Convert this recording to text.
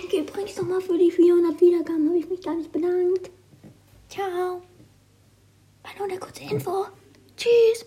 Danke übrigens nochmal für die 400 Wiedergaben. Habe ich mich gar nicht bedankt. Ciao. War nur eine kurze Info. Tschüss.